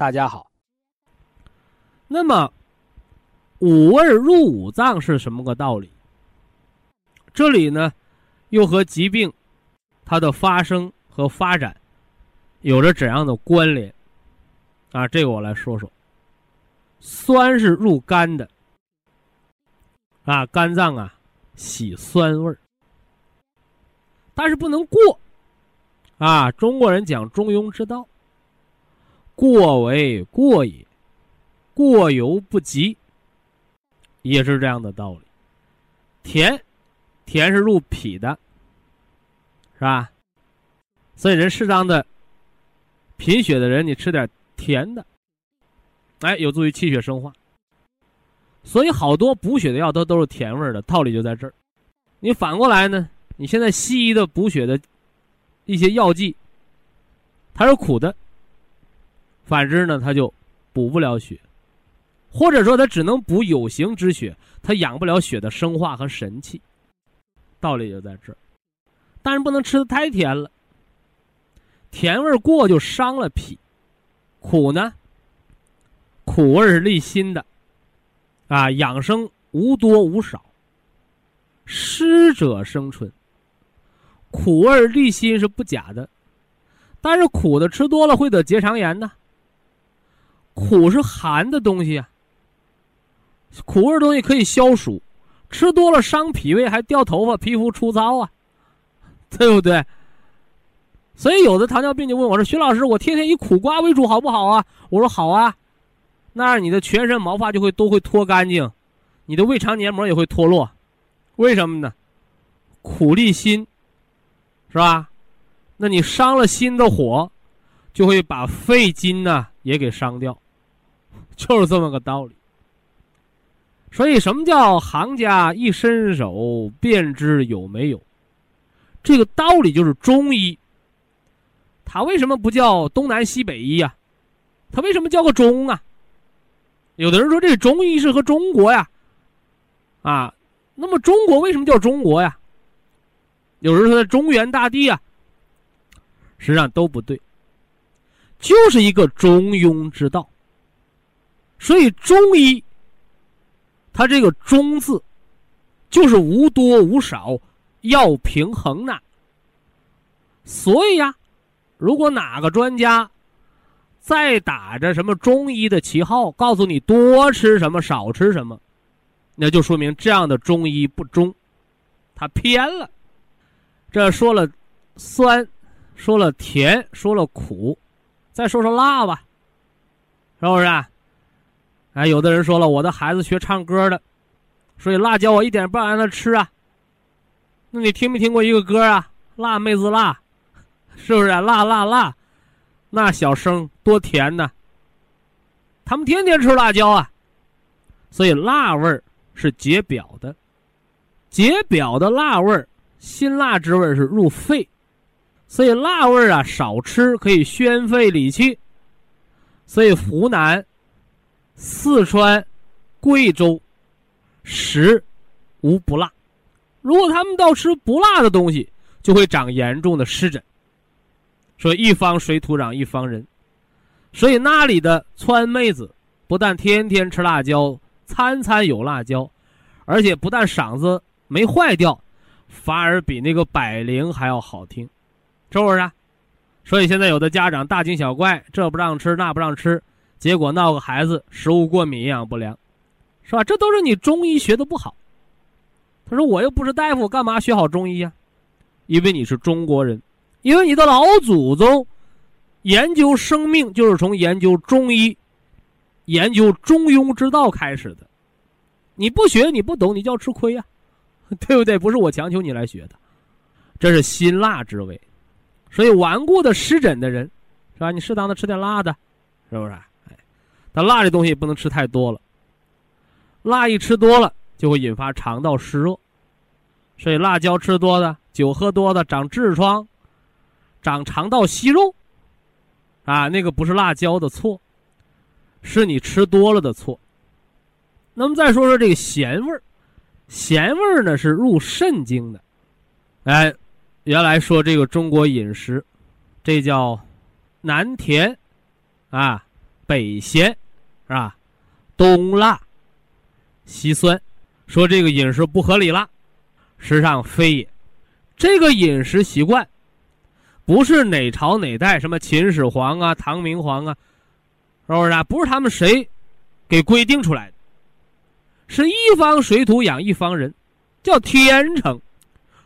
大家好。那么，五味入五脏是什么个道理？这里呢，又和疾病它的发生和发展有着怎样的关联？啊，这个我来说说。酸是入肝的，啊，肝脏啊喜酸味儿，但是不能过，啊，中国人讲中庸之道。过为过也，过犹不及，也是这样的道理。甜，甜是入脾的，是吧？所以人适当的贫血的人，你吃点甜的，哎，有助于气血生化。所以好多补血的药都都是甜味的，道理就在这儿。你反过来呢？你现在西医的补血的一些药剂，它是苦的。反之呢，他就补不了血，或者说他只能补有形之血，他养不了血的生化和神气。道理就在这儿，但是不能吃的太甜了，甜味过就伤了脾。苦呢，苦味是利心的，啊，养生无多无少，湿者生春。苦味利心是不假的，但是苦的吃多了会得结肠炎呢。苦是寒的东西啊，苦味东西可以消暑，吃多了伤脾胃，还掉头发、皮肤粗糙啊，对不对？所以有的糖尿病就问我说：“徐老师，我天天以苦瓜为主，好不好啊？”我说：“好啊，那你的全身毛发就会都会脱干净，你的胃肠黏膜也会脱落，为什么呢？苦利心，是吧？那你伤了心的火，就会把肺经呢也给伤掉。”就是这么个道理，所以什么叫行家一伸手便知有没有？这个道理就是中医。他为什么不叫东南西北医呀？他为什么叫个中啊？有的人说这中医是和中国呀，啊，那么中国为什么叫中国呀？有人说在中原大地啊，实际上都不对，就是一个中庸之道。所以中医，它这个“中”字，就是无多无少，要平衡呢。所以呀，如果哪个专家再打着什么中医的旗号，告诉你多吃什么少吃什么，那就说明这样的中医不中，他偏了。这说了酸，说了甜，说了苦，再说说辣吧，是不是？哎，有的人说了，我的孩子学唱歌的，所以辣椒我一点不让他吃啊。那你听没听过一个歌啊？辣妹子辣，是不是啊？辣辣辣，那小声多甜呐。他们天天吃辣椒啊，所以辣味儿是解表的，解表的辣味儿，辛辣之味是入肺，所以辣味儿啊少吃可以宣肺理气，所以湖南。四川、贵州食无不辣，如果他们到吃不辣的东西，就会长严重的湿疹。说一方水土养一方人，所以那里的川妹子不但天天吃辣椒，餐餐有辣椒，而且不但嗓子没坏掉，反而比那个百灵还要好听，是不是？所以现在有的家长大惊小怪，这不让吃，那不让吃。结果闹个孩子食物过敏、营养不良，是吧？这都是你中医学的不好。他说：“我又不是大夫，干嘛学好中医呀？因为你是中国人，因为你的老祖宗研究生命就是从研究中医、研究中庸之道开始的。你不学，你不懂，你就要吃亏呀，对不对？不是我强求你来学的，这是辛辣之味。所以顽固的湿疹的人，是吧？你适当的吃点辣的，是不是？但辣这东西也不能吃太多了，辣一吃多了。”就会引发肠道湿热，所以辣椒吃多的、酒喝多的长痔疮、长肠道息肉，啊，那个不是辣椒的错，是你吃多了的错。那么再说说这个咸味儿，咸味儿呢是入肾经的。哎，原来说这个中国饮食，这叫南甜，啊，北咸，是吧？东辣，西酸。说这个饮食不合理了，实际上非也。这个饮食习惯，不是哪朝哪代什么秦始皇啊、唐明皇啊，是不是啊？不是他们谁给规定出来的，是一方水土养一方人，叫天成。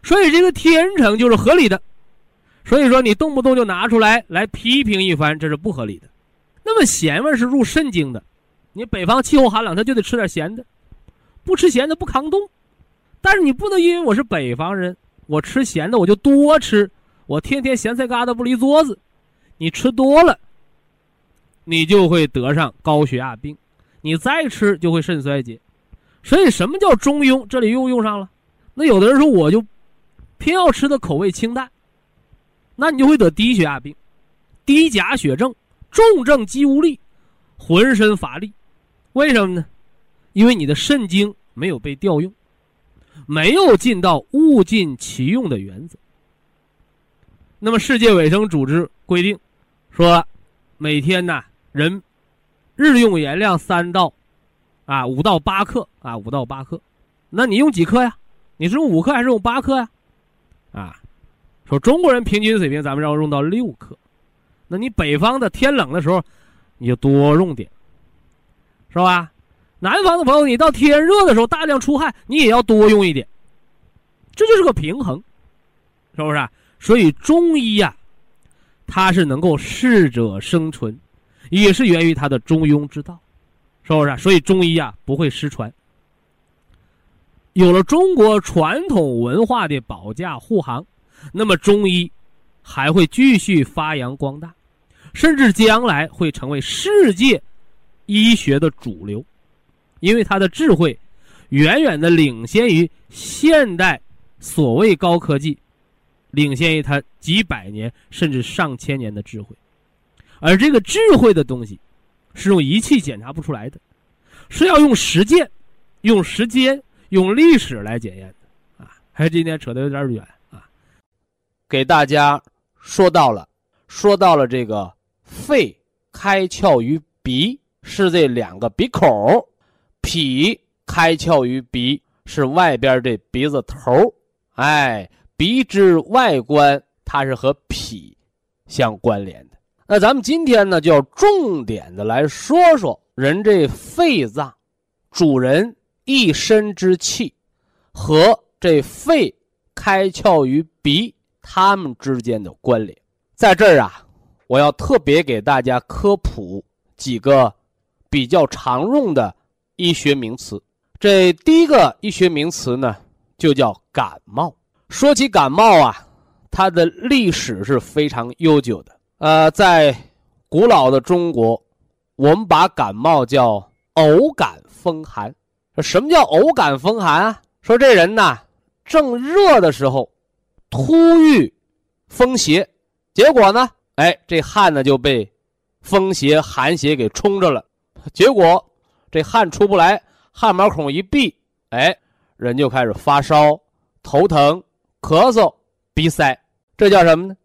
所以这个天成就是合理的。所以说你动不动就拿出来来批评一番，这是不合理的。那么咸味是入肾经的，你北方气候寒冷，他就得吃点咸的。不吃咸的不抗冻，但是你不能因为我是北方人，我吃咸的我就多吃，我天天咸菜疙瘩不离桌子，你吃多了，你就会得上高血压病，你再吃就会肾衰竭。所以什么叫中庸？这里又用上了。那有的人说我就偏要吃的口味清淡，那你就会得低血压病、低钾血症、重症肌无力、浑身乏力。为什么呢？因为你的肾精没有被调用，没有尽到物尽其用的原则。那么世界卫生组织规定，说每天呢人日用盐量三到啊五到八克啊五到八克，那你用几克呀？你是用五克还是用八克呀？啊，说中国人平均水平咱们要用到六克，那你北方的天冷的时候，你就多用点，是吧？南方的朋友，你到天热的时候大量出汗，你也要多用一点，这就是个平衡，是不是？所以中医呀，它是能够适者生存，也是源于它的中庸之道，是不是？所以中医呀不会失传。有了中国传统文化的保驾护航，那么中医还会继续发扬光大，甚至将来会成为世界医学的主流。因为他的智慧，远远的领先于现代所谓高科技，领先于他几百年甚至上千年的智慧，而这个智慧的东西，是用仪器检查不出来的，是要用实践、用时间、用历史来检验的啊！还是今天扯得有点远啊，给大家说到了，说到了这个肺开窍于鼻，是这两个鼻孔。脾开窍于鼻，是外边这鼻子头哎，鼻之外观它是和脾相关联的。那咱们今天呢，就要重点的来说说人这肺脏，主人一身之气和这肺开窍于鼻，它们之间的关联。在这儿啊，我要特别给大家科普几个比较常用的。医学名词，这第一个医学名词呢，就叫感冒。说起感冒啊，它的历史是非常悠久的。呃，在古老的中国，我们把感冒叫偶感风寒。什么叫偶感风寒啊？说这人呐，正热的时候，突遇风邪，结果呢，哎，这汗呢就被风邪、寒邪给冲着了，结果。这汗出不来，汗毛孔一闭，哎，人就开始发烧、头疼、咳嗽、鼻塞，这叫什么呢？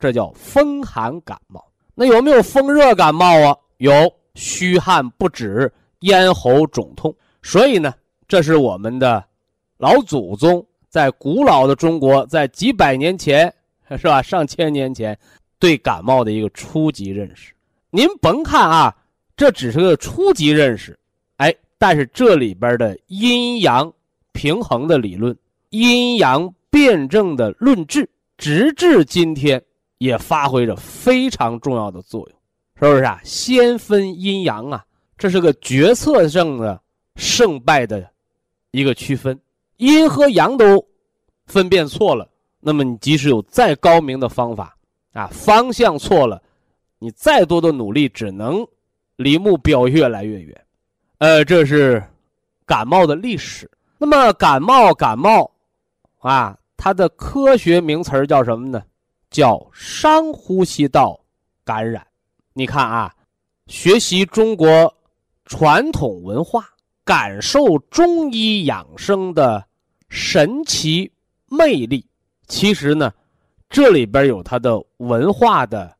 这叫风寒感冒。那有没有风热感冒啊？有，虚汗不止，咽喉肿痛。所以呢，这是我们的老祖宗在古老的中国，在几百年前，是吧？上千年前，对感冒的一个初级认识。您甭看啊。这只是个初级认识，哎，但是这里边的阴阳平衡的理论、阴阳辩证的论治，直至今天也发挥着非常重要的作用，是不是啊？先分阴阳啊，这是个决策性的胜败的一个区分，阴和阳都分辨错了，那么你即使有再高明的方法啊，方向错了，你再多的努力只能。离目标越来越远，呃，这是感冒的历史。那么感冒，感冒，啊，它的科学名词叫什么呢？叫上呼吸道感染。你看啊，学习中国传统文化，感受中医养生的神奇魅力。其实呢，这里边有它的文化的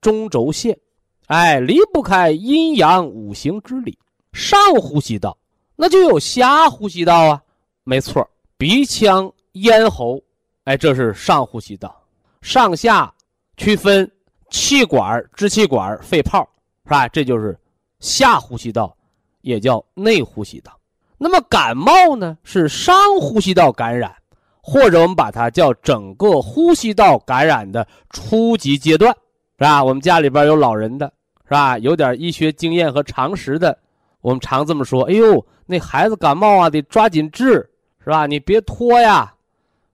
中轴线。哎，离不开阴阳五行之理。上呼吸道，那就有下呼吸道啊。没错，鼻腔、咽喉，哎，这是上呼吸道。上下区分气管、支气管、肺泡，是吧？这就是下呼吸道，也叫内呼吸道。那么感冒呢，是上呼吸道感染，或者我们把它叫整个呼吸道感染的初级阶段，是吧？我们家里边有老人的。是吧？有点医学经验和常识的，我们常这么说：“哎呦，那孩子感冒啊，得抓紧治，是吧？你别拖呀，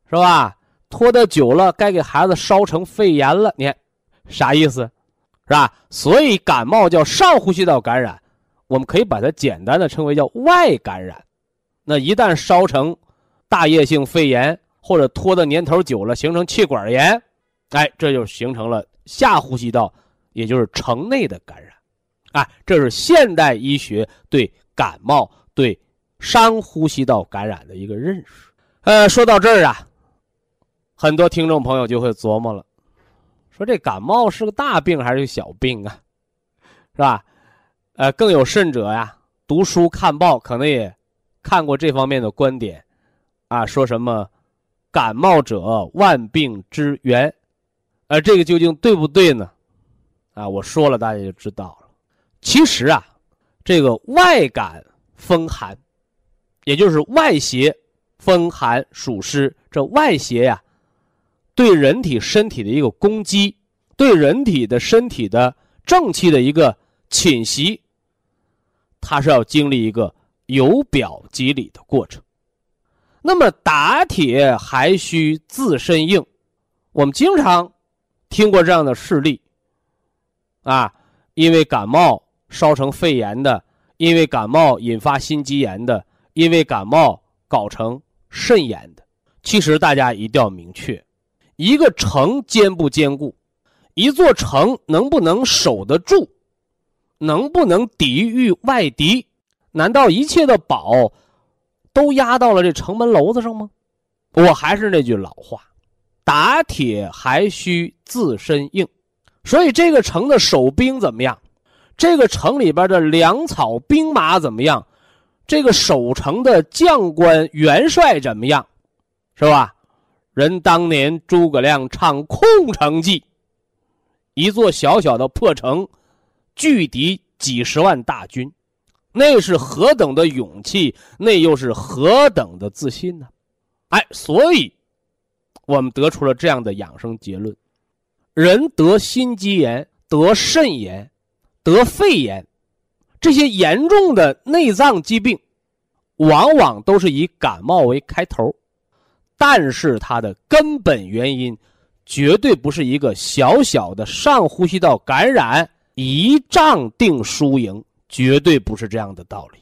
是吧？拖得久了，该给孩子烧成肺炎了。你看，啥意思？是吧？所以感冒叫上呼吸道感染，我们可以把它简单的称为叫外感染。那一旦烧成大叶性肺炎，或者拖的年头久了，形成气管炎，哎，这就形成了下呼吸道。”也就是城内的感染，啊，这是现代医学对感冒、对上呼吸道感染的一个认识。呃，说到这儿啊，很多听众朋友就会琢磨了，说这感冒是个大病还是小病啊？是吧？呃，更有甚者呀，读书看报可能也看过这方面的观点，啊，说什么感冒者万病之源，呃这个究竟对不对呢？啊，我说了，大家就知道了。其实啊，这个外感风寒，也就是外邪风寒暑湿，这外邪呀，对人体身体的一个攻击，对人体的身体的正气的一个侵袭，它是要经历一个由表及里的过程。那么打铁还需自身硬，我们经常听过这样的事例。啊，因为感冒烧成肺炎的，因为感冒引发心肌炎的，因为感冒搞成肾炎的。其实大家一定要明确，一个城坚不坚固，一座城能不能守得住，能不能抵御外敌？难道一切的宝都压到了这城门楼子上吗？我还是那句老话，打铁还需自身硬。所以这个城的守兵怎么样？这个城里边的粮草兵马怎么样？这个守城的将官元帅怎么样？是吧？人当年诸葛亮唱空城计，一座小小的破城，拒敌几十万大军，那是何等的勇气，那又是何等的自信呢？哎，所以，我们得出了这样的养生结论。人得心肌炎、得肾炎、得肺炎，这些严重的内脏疾病，往往都是以感冒为开头，但是它的根本原因，绝对不是一个小小的上呼吸道感染，一仗定输赢，绝对不是这样的道理。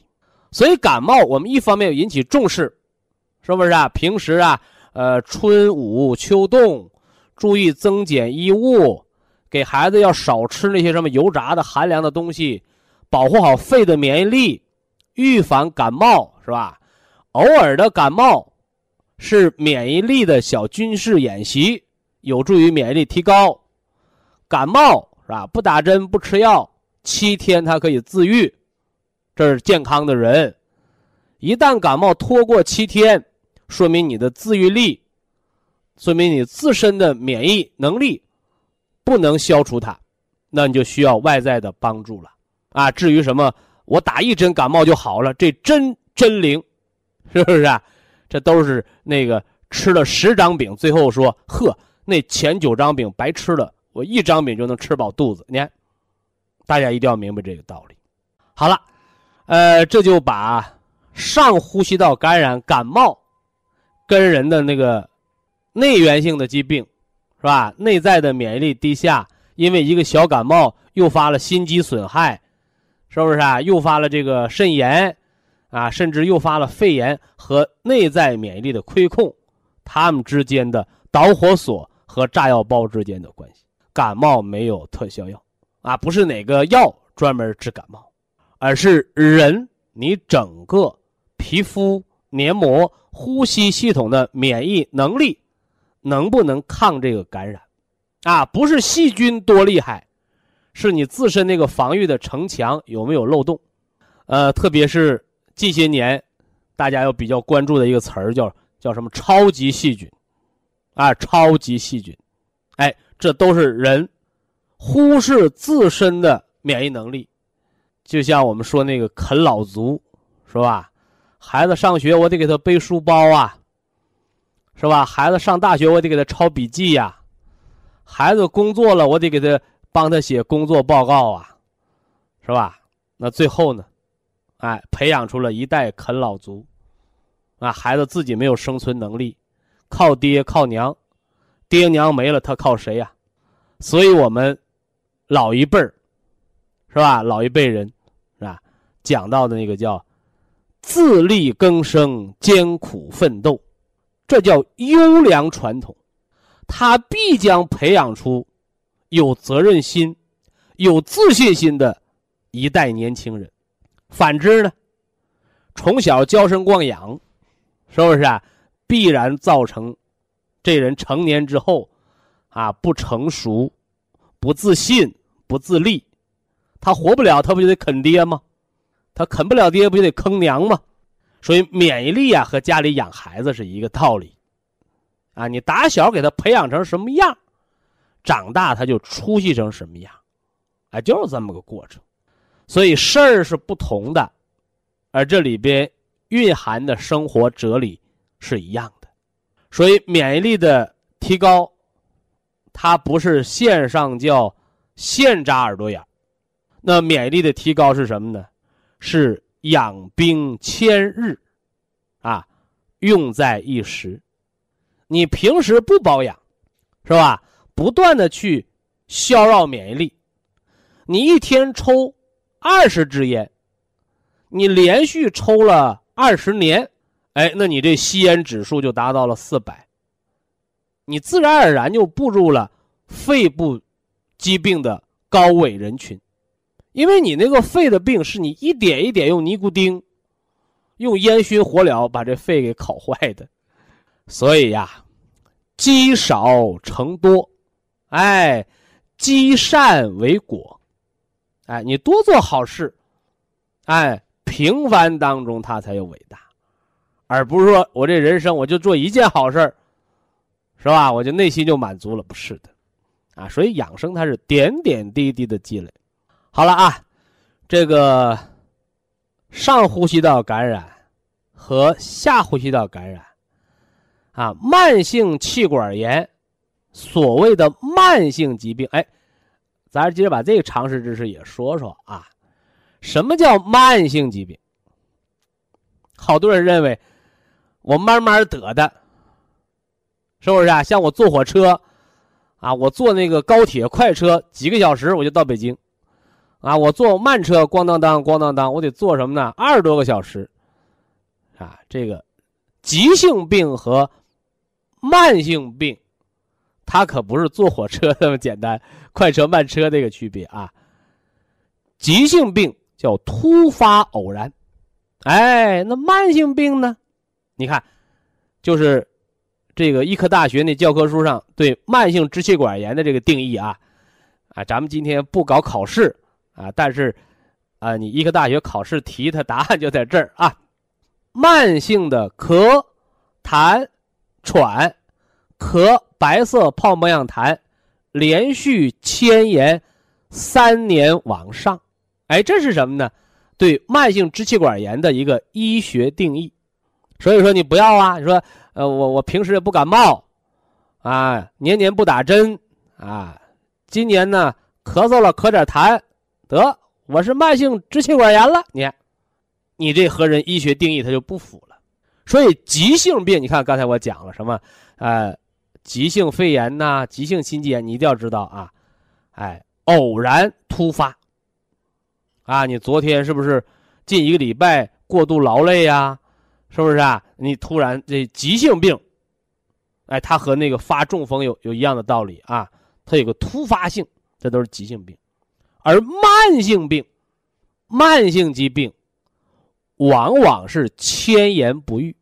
所以感冒，我们一方面要引起重视，是不是啊？平时啊，呃，春捂秋冻。注意增减衣物，给孩子要少吃那些什么油炸的、寒凉的东西，保护好肺的免疫力，预防感冒是吧？偶尔的感冒是免疫力的小军事演习，有助于免疫力提高。感冒是吧？不打针不吃药，七天它可以自愈，这是健康的人。一旦感冒拖过七天，说明你的自愈力。说明你自身的免疫能力不能消除它，那你就需要外在的帮助了。啊，至于什么我打一针感冒就好了，这针真灵，是不是啊？这都是那个吃了十张饼，最后说呵，那前九张饼白吃了，我一张饼就能吃饱肚子。你看，大家一定要明白这个道理。好了，呃，这就把上呼吸道感染感冒跟人的那个内源性的疾病，是吧？内在的免疫力低下，因为一个小感冒诱发了心肌损害，是不是啊？诱发了这个肾炎。啊，甚至诱发了肺炎和内在免疫力的亏空，它们之间的导火索和炸药包之间的关系。感冒没有特效药，啊，不是哪个药专门治感冒，而是人你整个皮肤、黏膜、呼吸系统的免疫能力能不能抗这个感染，啊，不是细菌多厉害，是你自身那个防御的城墙有没有漏洞，呃，特别是。近些年，大家要比较关注的一个词儿叫叫什么？超级细菌，啊，超级细菌，哎，这都是人忽视自身的免疫能力。就像我们说那个啃老族，是吧？孩子上学我得给他背书包啊，是吧？孩子上大学我得给他抄笔记呀，孩子工作了我得给他帮他写工作报告啊，是吧？那最后呢？哎，培养出了一代啃老族，啊，孩子自己没有生存能力，靠爹靠娘，爹娘没了他靠谁呀？所以我们老一辈儿，是吧？老一辈人，是吧？讲到的那个叫自力更生、艰苦奋斗，这叫优良传统，他必将培养出有责任心、有自信心的一代年轻人。反之呢，从小娇生惯养，是不是啊？必然造成这人成年之后啊不成熟、不自信、不自立，他活不了，他不就得啃爹吗？他啃不了爹，不就得坑娘吗？所以免疫力啊和家里养孩子是一个道理啊。你打小给他培养成什么样，长大他就出息成什么样，哎，就是这么个过程。所以事儿是不同的，而这里边蕴含的生活哲理是一样的。所以免疫力的提高，它不是线上叫线扎耳朵眼那免疫力的提高是什么呢？是养兵千日，啊，用在一时。你平时不保养，是吧？不断的去消耗免疫力，你一天抽。二十支烟，你连续抽了二十年，哎，那你这吸烟指数就达到了四百，你自然而然就步入了肺部疾病的高危人群，因为你那个肺的病是你一点一点用尼古丁、用烟熏火燎把这肺给烤坏的，所以呀，积少成多，哎，积善为果。哎，你多做好事，哎，平凡当中它才有伟大，而不是说我这人生我就做一件好事是吧？我就内心就满足了，不是的，啊，所以养生它是点点滴滴的积累。好了啊，这个上呼吸道感染和下呼吸道感染，啊，慢性气管炎，所谓的慢性疾病，哎。咱接着把这个常识知识也说说啊，什么叫慢性疾病？好多人认为我慢慢得的，是不是啊？像我坐火车，啊，我坐那个高铁快车几个小时我就到北京，啊，我坐慢车咣当当咣当当，我得坐什么呢？二十多个小时，啊，这个急性病和慢性病。它可不是坐火车那么简单，快车慢车这个区别啊。急性病叫突发偶然，哎，那慢性病呢？你看，就是这个医科大学那教科书上对慢性支气管炎的这个定义啊，啊，咱们今天不搞考试啊，但是啊，你医科大学考试题它答案就在这儿啊，慢性的咳、痰、喘。咳白色泡沫样痰，连续迁延三年往上，哎，这是什么呢？对慢性支气管炎的一个医学定义。所以说你不要啊，你说呃我我平时也不感冒，啊年年不打针啊，今年呢咳嗽了咳点痰，得我是慢性支气管炎了。你，你这和人医学定义它就不符了。所以急性病，你看刚才我讲了什么？呃，急性肺炎呐，急性心肌炎，你一定要知道啊。哎，偶然突发。啊，你昨天是不是近一个礼拜过度劳累呀？是不是啊？你突然这急性病，哎，它和那个发中风有有一样的道理啊，它有个突发性，这都是急性病。而慢性病、慢性疾病，往往是千言不愈。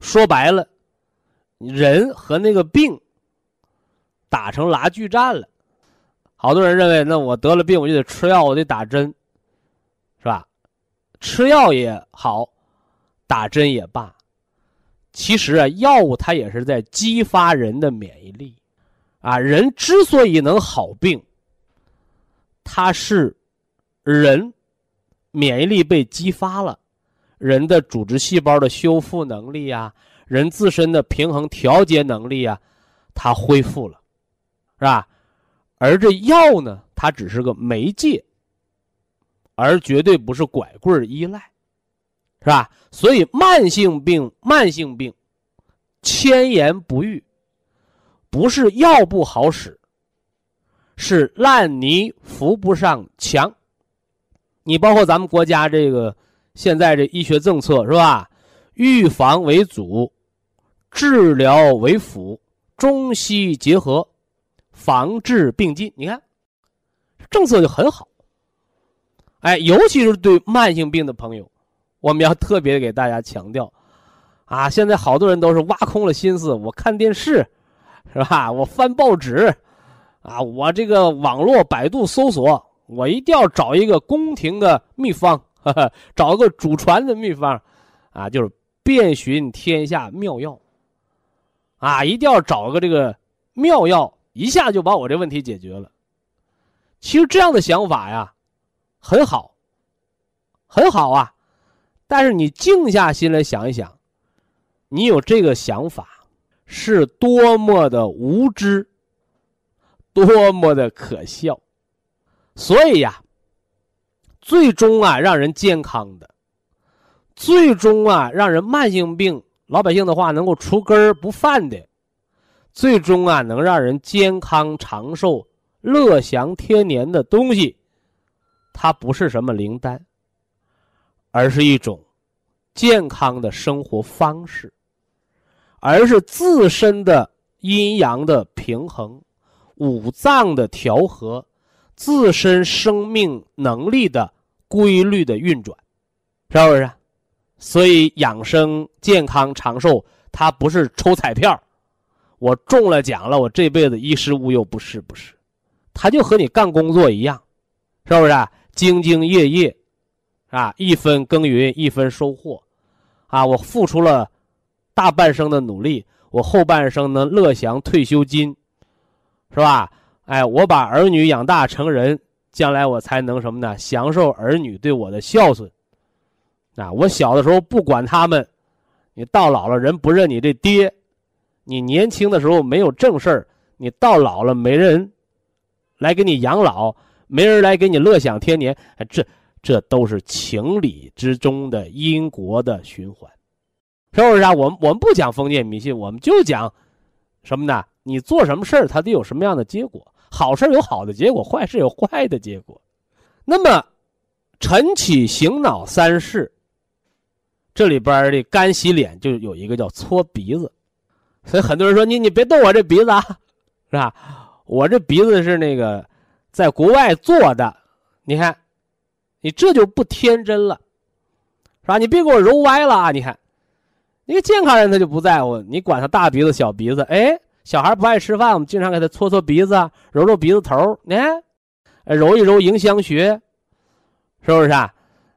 说白了，人和那个病打成拉锯战了。好多人认为，那我得了病，我就得吃药，我得打针，是吧？吃药也好，打针也罢，其实啊，药物它也是在激发人的免疫力，啊，人之所以能好病，它是人免疫力被激发了，人的组织细胞的修复能力啊，人自身的平衡调节能力啊，它恢复了，是吧？而这药呢，它只是个媒介，而绝对不是拐棍依赖，是吧？所以慢性病，慢性病，千言不愈，不是药不好使，是烂泥扶不上墙。你包括咱们国家这个现在这医学政策是吧？预防为主，治疗为辅，中西结合。防治并进，你看，政策就很好。哎，尤其是对慢性病的朋友，我们要特别给大家强调，啊，现在好多人都是挖空了心思，我看电视，是吧？我翻报纸，啊，我这个网络百度搜索，我一定要找一个宫廷的秘方，呵呵找一个祖传的秘方，啊，就是遍寻天下妙药，啊，一定要找个这个妙药。一下就把我这问题解决了。其实这样的想法呀，很好，很好啊。但是你静下心来想一想，你有这个想法是多么的无知，多么的可笑。所以呀，最终啊，让人健康的，最终啊，让人慢性病，老百姓的话能够除根儿不犯的。最终啊，能让人健康长寿、乐享天年的东西，它不是什么灵丹，而是一种健康的生活方式，而是自身的阴阳的平衡、五脏的调和、自身生命能力的规律的运转，是不是？所以养生、健康、长寿，它不是抽彩票。我中了奖了，我这辈子衣食无忧，不是不是，他就和你干工作一样，是不是？兢兢业业，啊，一分耕耘一分收获，啊，我付出了大半生的努力，我后半生能乐享退休金，是吧？哎，我把儿女养大成人，将来我才能什么呢？享受儿女对我的孝顺，啊，我小的时候不管他们，你到老了人不认你这爹。你年轻的时候没有正事儿，你到老了没人来给你养老，没人来给你乐享天年，哎这这都是情理之中的因果的循环，是不是啊？我们我们不讲封建迷信，我们就讲什么呢？你做什么事儿，它得有什么样的结果？好事有好的结果，坏事有坏的结果。那么晨起醒脑三事，这里边的干洗脸就有一个叫搓鼻子。所以很多人说你你别动我这鼻子啊，是吧？我这鼻子是那个在国外做的，你看，你这就不天真了，是吧？你别给我揉歪了啊！你看，一个健康人他就不在乎，你管他大鼻子小鼻子，哎，小孩不爱吃饭，我们经常给他搓搓鼻子，揉揉鼻子头，你看，揉一揉迎香穴，是不是啊？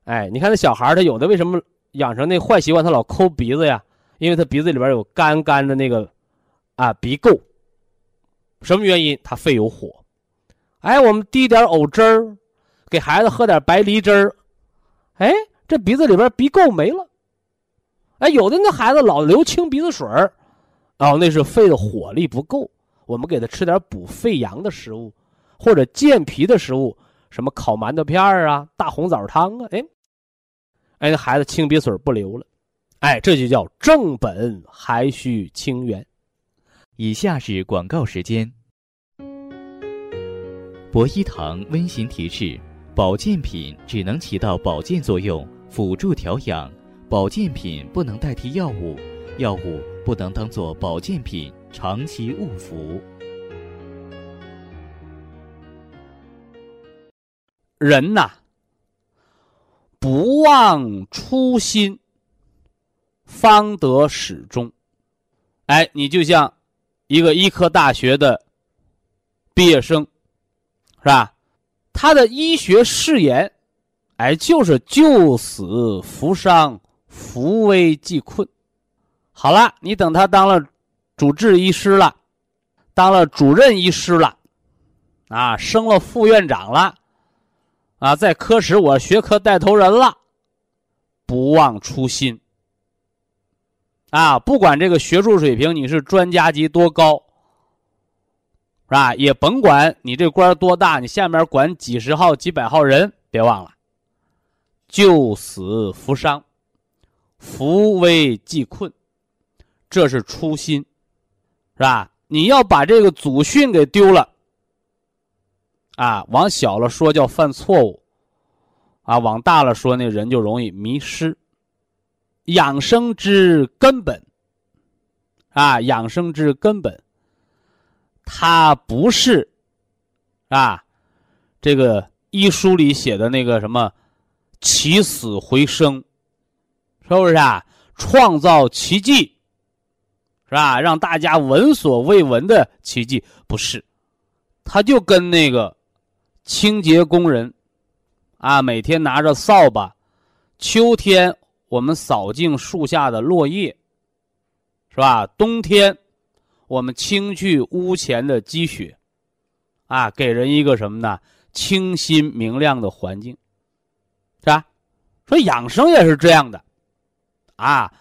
哎，你看那小孩他有的为什么养成那坏习惯，他老抠鼻子呀？因为他鼻子里边有干干的那个，啊鼻垢。什么原因？他肺有火。哎，我们滴点藕汁儿，给孩子喝点白梨汁儿，哎，这鼻子里边鼻垢没了。哎，有的那孩子老流清鼻子水儿，哦，那是肺的火力不够。我们给他吃点补肺阳的食物，或者健脾的食物，什么烤馒头片儿啊、大红枣汤啊，哎，哎，那孩子清鼻水不流了。哎，这就叫正本还需清源。以下是广告时间。博一堂温馨提示：保健品只能起到保健作用，辅助调养。保健品不能代替药物，药物不能当做保健品长期误服。人呐，不忘初心，方得始终。哎，你就像一个医科大学的毕业生，是吧？他的医学誓言，哎，就是救死扶伤。扶危济困，好了，你等他当了主治医师了，当了主任医师了，啊，升了副院长了，啊，在科室我学科带头人了，不忘初心，啊，不管这个学术水平你是专家级多高，是吧？也甭管你这官多大，你下面管几十号、几百号人，别忘了，救死扶伤。扶危济困，这是初心，是吧？你要把这个祖训给丢了，啊，往小了说叫犯错误，啊，往大了说那人就容易迷失。养生之根本，啊，养生之根本，它不是，啊，这个医书里写的那个什么起死回生。是不是啊？创造奇迹，是吧？让大家闻所未闻的奇迹，不是？他就跟那个清洁工人，啊，每天拿着扫把，秋天我们扫净树下的落叶，是吧？冬天我们清去屋前的积雪，啊，给人一个什么呢？清新明亮的环境，是吧？说养生也是这样的。啊，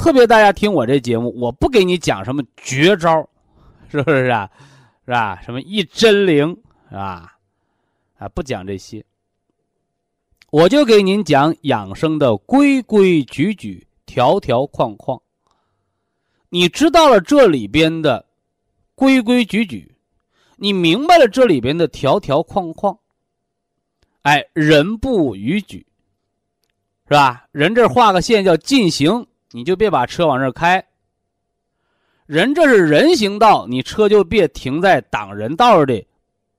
特别大家听我这节目，我不给你讲什么绝招，是不是啊？是吧？什么一真灵，是吧？啊，不讲这些，我就给您讲养生的规规矩矩、条条框框。你知道了这里边的规规矩矩，你明白了这里边的条条框框，哎，人不逾矩。是吧？人这画个线叫进行，你就别把车往这开。人这是人行道，你车就别停在挡人道的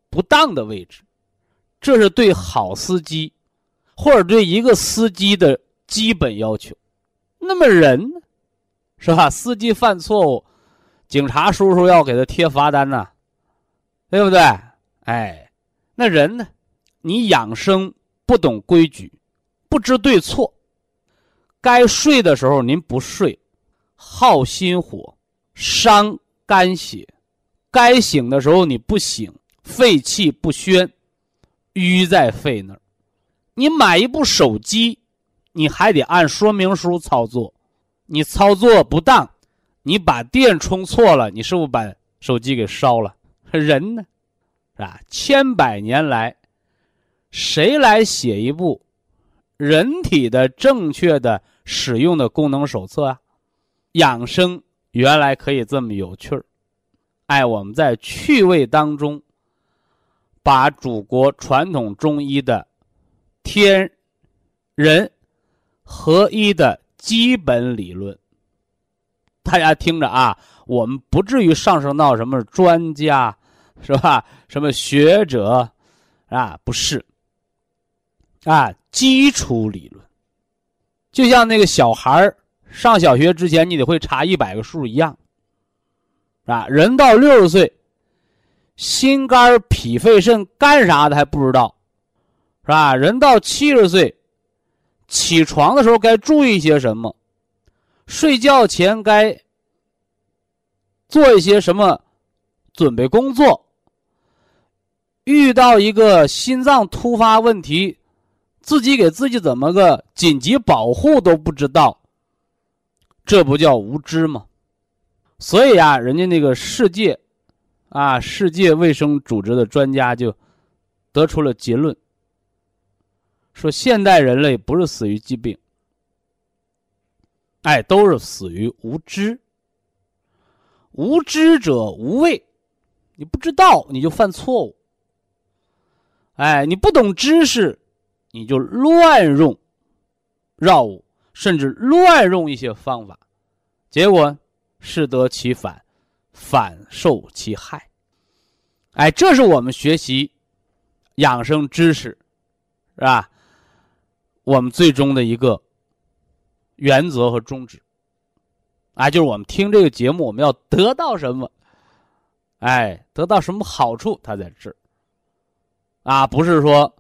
不当的位置。这是对好司机，或者对一个司机的基本要求。那么人呢，是吧？司机犯错误，警察叔叔要给他贴罚单呢，对不对？哎，那人呢？你养生不懂规矩。不知对错，该睡的时候您不睡，耗心火，伤肝血；该醒的时候你不醒，肺气不宣，淤在肺那儿。你买一部手机，你还得按说明书操作，你操作不当，你把电充错了，你是不是把手机给烧了？人呢，是吧？千百年来，谁来写一部？人体的正确的使用的功能手册啊，养生原来可以这么有趣儿，哎，我们在趣味当中，把祖国传统中医的天人合一的基本理论，大家听着啊，我们不至于上升到什么专家，是吧？什么学者啊？不是。啊，基础理论，就像那个小孩上小学之前，你得会查一百个数一样。啊，人到六十岁，心肝脾肺肾干啥的还不知道，是吧？人到七十岁，起床的时候该注意些什么？睡觉前该做一些什么准备工作？遇到一个心脏突发问题，自己给自己怎么个紧急保护都不知道，这不叫无知吗？所以啊，人家那个世界，啊，世界卫生组织的专家就得出了结论，说现代人类不是死于疾病，哎，都是死于无知。无知者无畏，你不知道你就犯错误。哎，你不懂知识，你就乱用药物，甚至乱用一些方法，结果适得其反，反受其害。哎，这是我们学习养生知识，是吧？我们最终的一个原则和宗旨。啊，就是我们听这个节目，我们要得到什么？哎，得到什么好处？他在这儿啊，不是说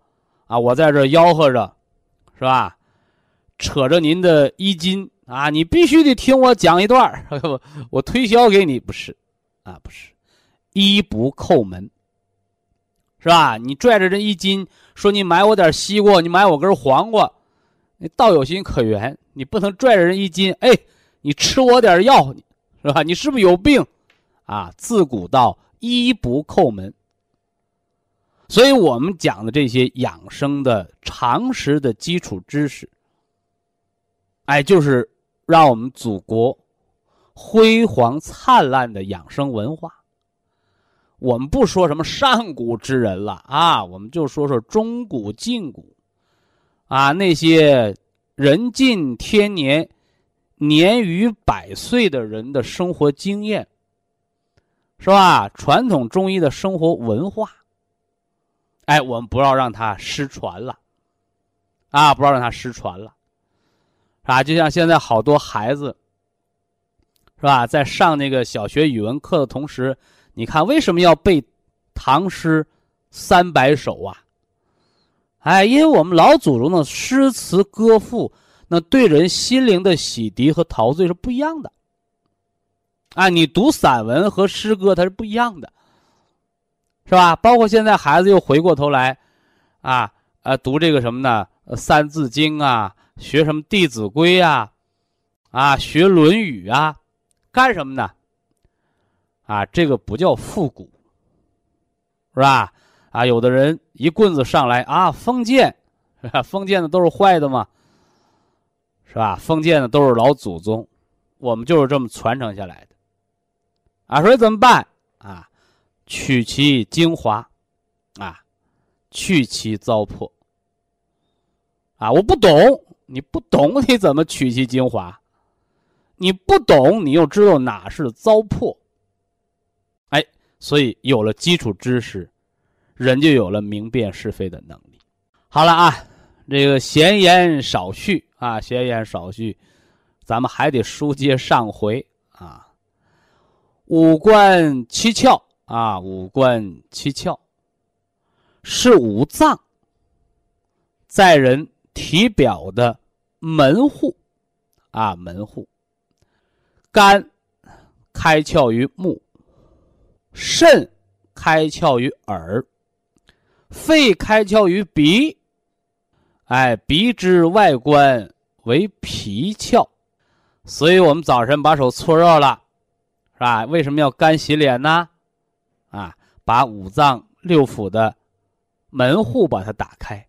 啊，我在这吆喝着，是吧？扯着您的衣襟啊，你必须得听我讲一段我 我推销给你，不是啊，不是，衣不叩门，是吧？你拽着这衣襟说你买我点西瓜，你买我根黄瓜，你倒有心可原，你不能拽着人衣襟，哎。你吃我点药，是吧？你是不是有病？啊，自古道医不叩门。所以我们讲的这些养生的常识的基础知识，哎，就是让我们祖国辉煌灿烂的养生文化。我们不说什么上古之人了啊，我们就说说中古、近古，啊，那些人尽天年。年逾百岁的人的生活经验，是吧？传统中医的生活文化，哎，我们不要让它失传了，啊，不要让它失传了，啊，就像现在好多孩子，是吧？在上那个小学语文课的同时，你看为什么要背唐诗三百首啊？哎，因为我们老祖宗的诗词歌赋。那对人心灵的洗涤和陶醉是不一样的，啊，你读散文和诗歌它是不一样的，是吧？包括现在孩子又回过头来，啊，呃，读这个什么呢？《三字经》啊，学什么《弟子规》啊，啊，学《论语》啊，干什么呢？啊，这个不叫复古，是吧？啊，有的人一棍子上来啊，封建，封建的都是坏的嘛。是吧？封建的都是老祖宗，我们就是这么传承下来的。啊，所以怎么办啊？取其精华，啊，去其糟粕。啊，我不懂，你不懂，你怎么取其精华？你不懂，你又知道哪是糟粕？哎，所以有了基础知识，人就有了明辨是非的能力。好了啊。这个闲言少叙啊，闲言少叙，咱们还得书接上回啊。五官七窍啊，五官七窍是五脏在人体表的门户啊，门户。肝开窍于目，肾开窍于耳，肺开窍于鼻。哎，鼻之外观为脾窍，所以我们早晨把手搓热了，是吧？为什么要干洗脸呢？把五脏六腑的门户把它打开，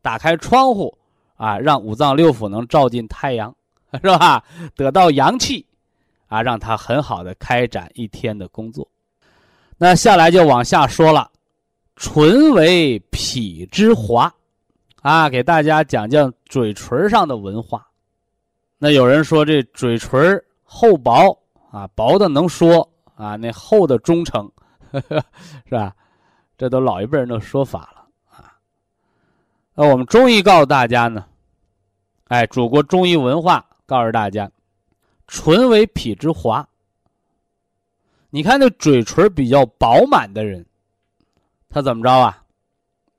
打开窗户啊，让五脏六腑能照进太阳，是吧？得到阳气，啊，让它很好的开展一天的工作。那下来就往下说了，唇为脾之华。啊，给大家讲讲嘴唇上的文化。那有人说这嘴唇厚薄啊，薄的能说啊，那厚的忠诚，是吧？这都老一辈人的说法了啊。那我们中医告诉大家呢，哎，祖国中医文化告诉大家，唇为脾之华。你看那嘴唇比较饱满的人，他怎么着啊？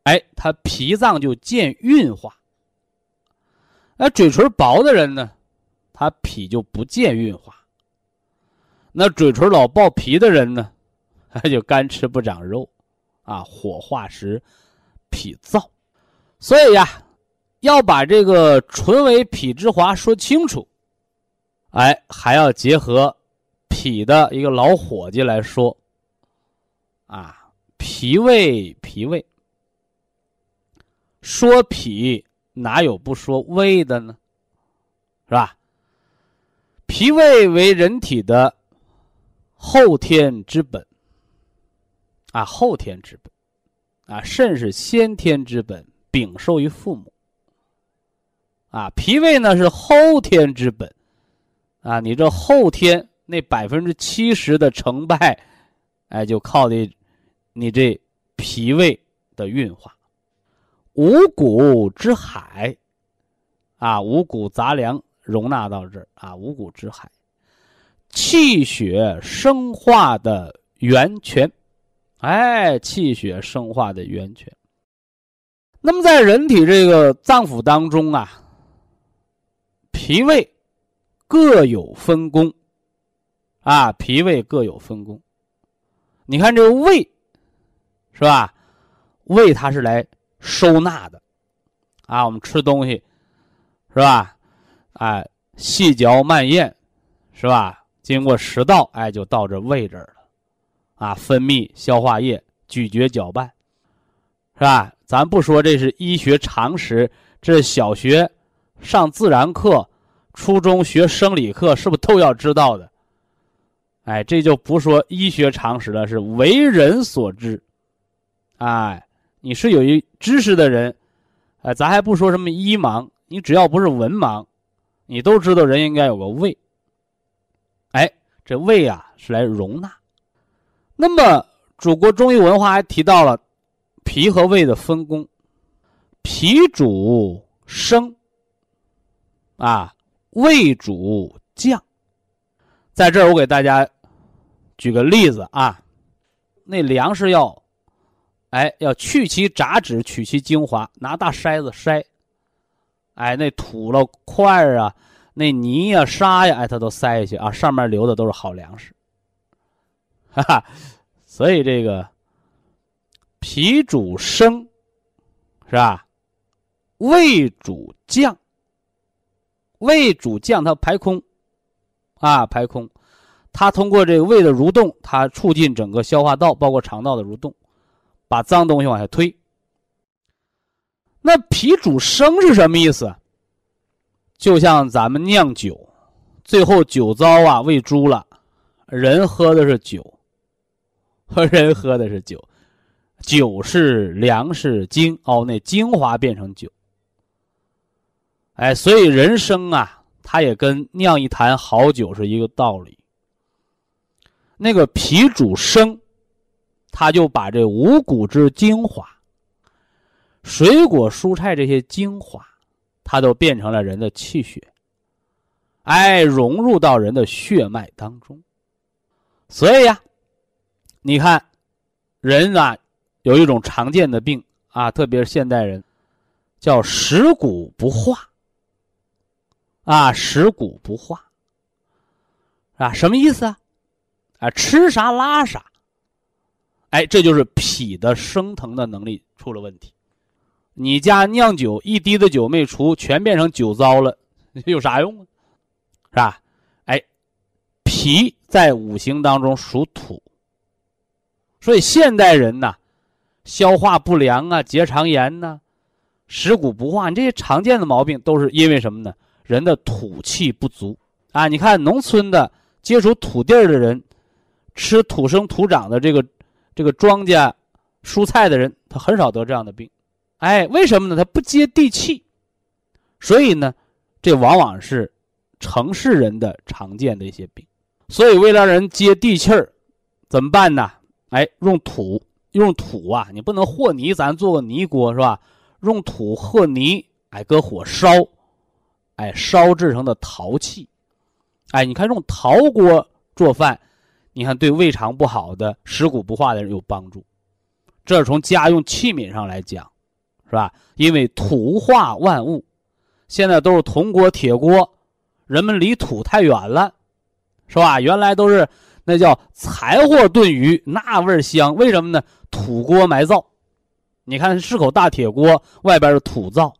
哎，他脾脏就见运化。那嘴唇薄的人呢，他脾就不见运化。那嘴唇老爆皮的人呢，他就干吃不长肉，啊，火化时脾燥，所以呀，要把这个唇为脾之华说清楚，哎，还要结合脾的一个老伙计来说，啊，脾胃，脾胃，说脾哪有不说胃的呢？是吧？脾胃为人体的后天之本。啊，后天之本，啊，肾是先天之本，禀受于父母。啊，脾胃呢是后天之本，啊，你这后天那百分之七十的成败，哎，就靠的你这脾胃的运化。五谷之海，啊，五谷杂粮容纳到这儿啊，五谷之海，气血生化的源泉。哎，气血生化的源泉。那么，在人体这个脏腑当中啊，脾胃各有分工，啊，脾胃各有分工。你看这个胃，是吧？胃它是来收纳的，啊，我们吃东西，是吧？哎，细嚼慢咽，是吧？经过食道，哎，就到这胃这儿了。啊，分泌、消化液、咀嚼、搅拌，是吧？咱不说这是医学常识，这小学上自然课，初中学生理课，是不是都要知道的？哎，这就不说医学常识了，是为人所知。哎，你是有一知识的人，哎，咱还不说什么医盲，你只要不是文盲，你都知道人应该有个胃。哎，这胃啊，是来容纳。那么，祖国中医文化还提到了脾和胃的分工，脾主升，啊，胃主降。在这儿，我给大家举个例子啊，那粮食要，哎，要去其杂质，取其精华，拿大筛子筛，哎，那土了块儿啊，那泥呀、沙呀，哎，它都筛下去啊，上面留的都是好粮食。哈哈，所以这个脾主升，是吧？胃主降，胃主降，它排空，啊，排空，它通过这个胃的蠕动，它促进整个消化道，包括肠道的蠕动，把脏东西往下推。那脾主升是什么意思？就像咱们酿酒，最后酒糟啊喂猪了，人喝的是酒。和人喝的是酒，酒是粮食精哦那精华变成酒。哎，所以人生啊，它也跟酿一坛好酒是一个道理。那个脾主生，他就把这五谷之精华、水果蔬菜这些精华，它都变成了人的气血，哎，融入到人的血脉当中。所以呀。你看，人啊，有一种常见的病啊，特别是现代人，叫食谷不化。啊，食谷不化，啊，什么意思啊？啊，吃啥拉啥。哎，这就是脾的升腾的能力出了问题。你家酿酒一滴的酒没出，全变成酒糟了，有啥用啊？是吧？哎，脾在五行当中属土。所以现代人呐，消化不良啊，结肠炎呐，食谷不化，你这些常见的毛病都是因为什么呢？人的土气不足啊！你看农村的接触土地的人，吃土生土长的这个这个庄稼蔬菜的人，他很少得这样的病。哎，为什么呢？他不接地气。所以呢，这往往是城市人的常见的一些病。所以为了让人接地气儿，怎么办呢？哎，用土，用土啊！你不能和泥，咱做个泥锅是吧？用土和泥，哎，搁火烧，哎，烧制成的陶器，哎，你看用陶锅做饭，你看对胃肠不好的、食谷不化的人有帮助。这是从家用器皿上来讲，是吧？因为土化万物，现在都是铜锅、铁锅，人们离土太远了，是吧？原来都是。那叫柴火炖鱼，那味儿香。为什么呢？土锅埋灶。你看是口大铁锅，外边是土灶，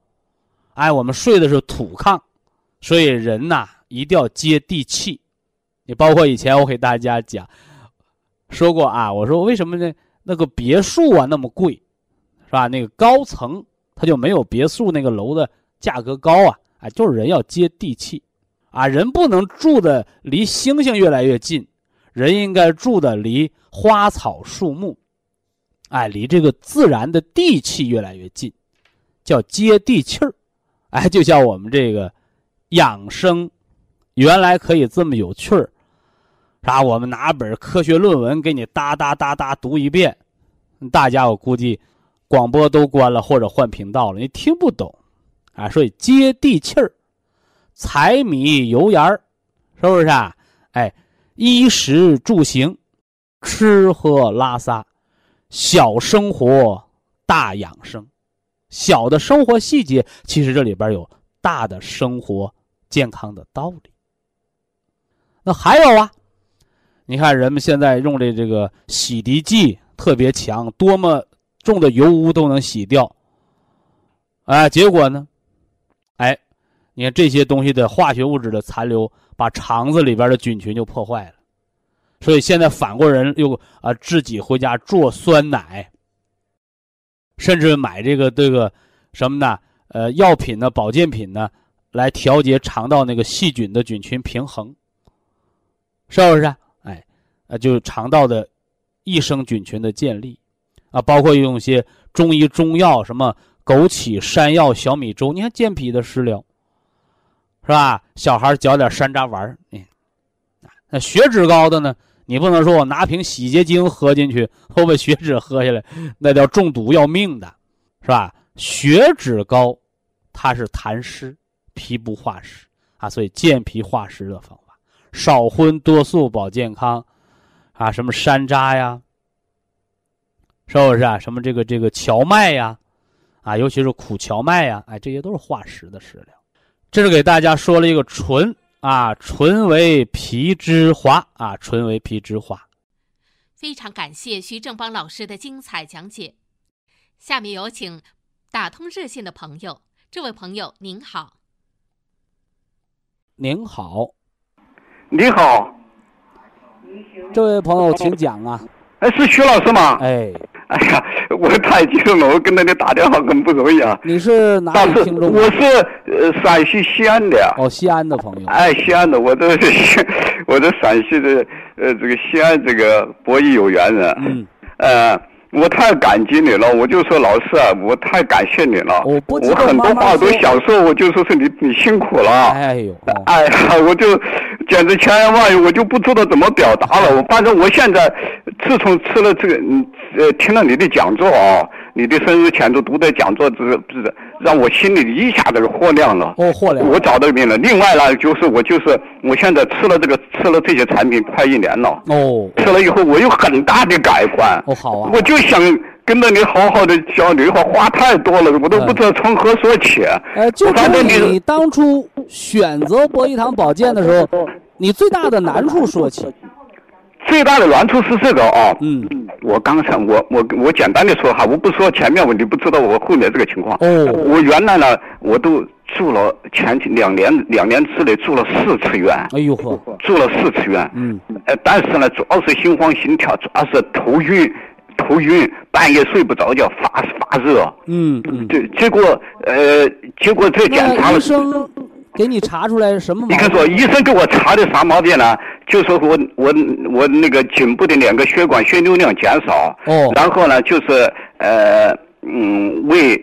哎，我们睡的是土炕，所以人呐一定要接地气。你包括以前我给大家讲说过啊，我说为什么呢？那个别墅啊那么贵，是吧？那个高层它就没有别墅那个楼的价格高啊，哎，就是人要接地气。啊，人不能住的离星星越来越近，人应该住的离花草树木，哎，离这个自然的地气越来越近，叫接地气儿。哎，就像我们这个养生，原来可以这么有趣儿，啥？我们拿本科学论文给你哒哒哒哒读一遍，大家我估计广播都关了或者换频道了，你听不懂，啊，所以接地气儿。柴米油盐儿，是不是啊？哎，衣食住行，吃喝拉撒，小生活大养生，小的生活细节，其实这里边有大的生活健康的道理。那还有啊，你看人们现在用的这个洗涤剂特别强，多么重的油污都能洗掉。哎，结果呢？哎。你看这些东西的化学物质的残留，把肠子里边的菌群就破坏了，所以现在反过人又啊自己回家做酸奶，甚至买这个这个什么呢？呃，药品呢，保健品呢，来调节肠道那个细菌的菌群平衡，是不是？哎，呃，就是肠道的益生菌群的建立，啊，包括用一些中医中药，什么枸杞、山药、小米粥，你看健脾的食疗。是吧？小孩嚼点山楂丸儿，你，那血脂高的呢？你不能说我拿瓶洗洁精喝进去，后把血脂喝下来，那叫中毒要命的，是吧？血脂高，它是痰湿，脾不化湿啊，所以健脾化湿的方法，少荤多素保健康，啊，什么山楂呀，是不是啊？什么这个这个荞麦呀，啊，尤其是苦荞麦呀，哎，这些都是化湿的食疗。这是给大家说了一个纯啊，纯为皮之华啊，纯为皮之华。非常感谢徐正邦老师的精彩讲解。下面有请打通热线的朋友，这位朋友您好。您好。你好。这位朋友，请讲啊。哎，是徐老师吗？哎。哎呀，我太激动了！我跟着你打电话很不容易啊。你是哪里听众？我是呃陕西西安的。哦，西安的朋友。哎，西安的，我这是 我这陕西的呃这个西安这个博弈有缘人。嗯。呃。我太感激你了，我就说老师啊，我太感谢你了。我不我很多话都想说，我就说是你你辛苦了。哎呦，哎呀，我就简直千言万语，我就不知道怎么表达了。我反正我现在自从吃了这个，呃，听了你的讲座啊。你的生日前都读的讲座，这这是让我心里一下子豁亮了。哦，豁亮！我找到病了。另外呢，就是我就是我现在吃了这个吃了这些产品快一年了。哦。吃了以后，我有很大的改观。哦，好啊。我就想跟着你好好的交流，话话太多了，我都不知道从何说起。哎，就从你当初选择博医堂保健的时候，你最大的难处说起。最大的难处是这个啊，嗯，我刚才我我我简单的说哈，我不说前面问题，不知道我后面这个情况。哦，我原来呢，我都住了前两年两年之内住了四次院。哎呦呵，住了四次院。嗯，呃，但是呢，主要是心慌心跳，主要是头晕，头晕，半夜睡不着觉，发发热。嗯嗯，结结果呃，结果这检查了。给你查出来什么？你看说，医生给我查的啥毛病呢？就说我我我那个颈部的两个血管血流量减少。哦。然后呢，就是呃嗯胃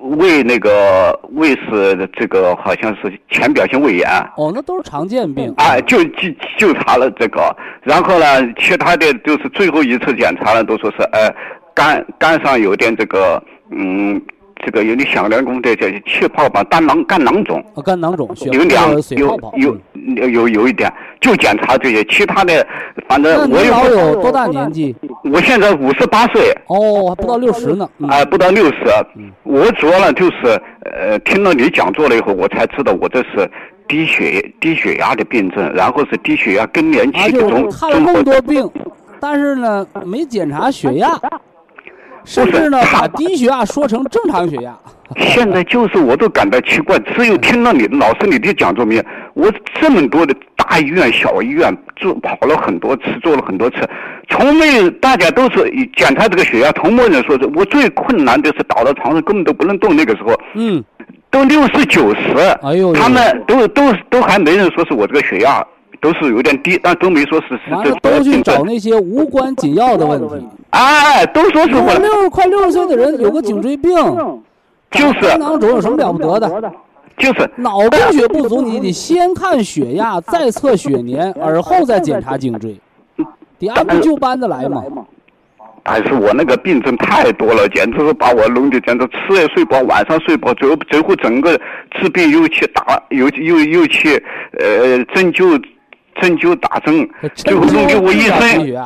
胃那个胃是这个好像是浅表性胃炎。哦，那都是常见病。哎，就就就查了这个，然后呢，其他的就是最后一次检查了，都说是呃肝肝上有点这个嗯。这个有你响亮功的叫气泡吧，肝囊肝囊肿，肝囊肿，有两有有有有一点，就检查这些，其他的反正我老有多大年纪？我现在五十八岁。哦，还不到六十呢。哎，不到六十。我主要呢就是呃，听了你讲座了以后，我才知道我这是低血低血压的病症，然后是低血压更年期的中看了那么多病，但是呢没检查血压。甚至呢把低血压说成正常血压。现在就是我都感到奇怪，只有听了你老师你的讲座没有？我这么多的大医院、小医院做跑了很多次，做了很多次，从没有大家都是检查这个血压，从没人说是我最困难的是倒到床上根本都不能动，那个时候，嗯，都六十九十，哎呦，他们都都都还没人说是我这个血压都是有点低，但都没说是是完了都去找那些无关紧要的问题，哎，都说是我六十快六十岁的人有个颈椎病。就是肝囊肿有什么了不得的？就是脑供血不足，你得先看血压，再测血粘，而后再检查颈椎，得按部就班的来嘛。但是我那个病症太多了，简直是把我弄得简直吃也睡不好，晚上睡不好，最后最后整个治病又去打，又又又去呃针灸针灸打针，最后弄得我一身。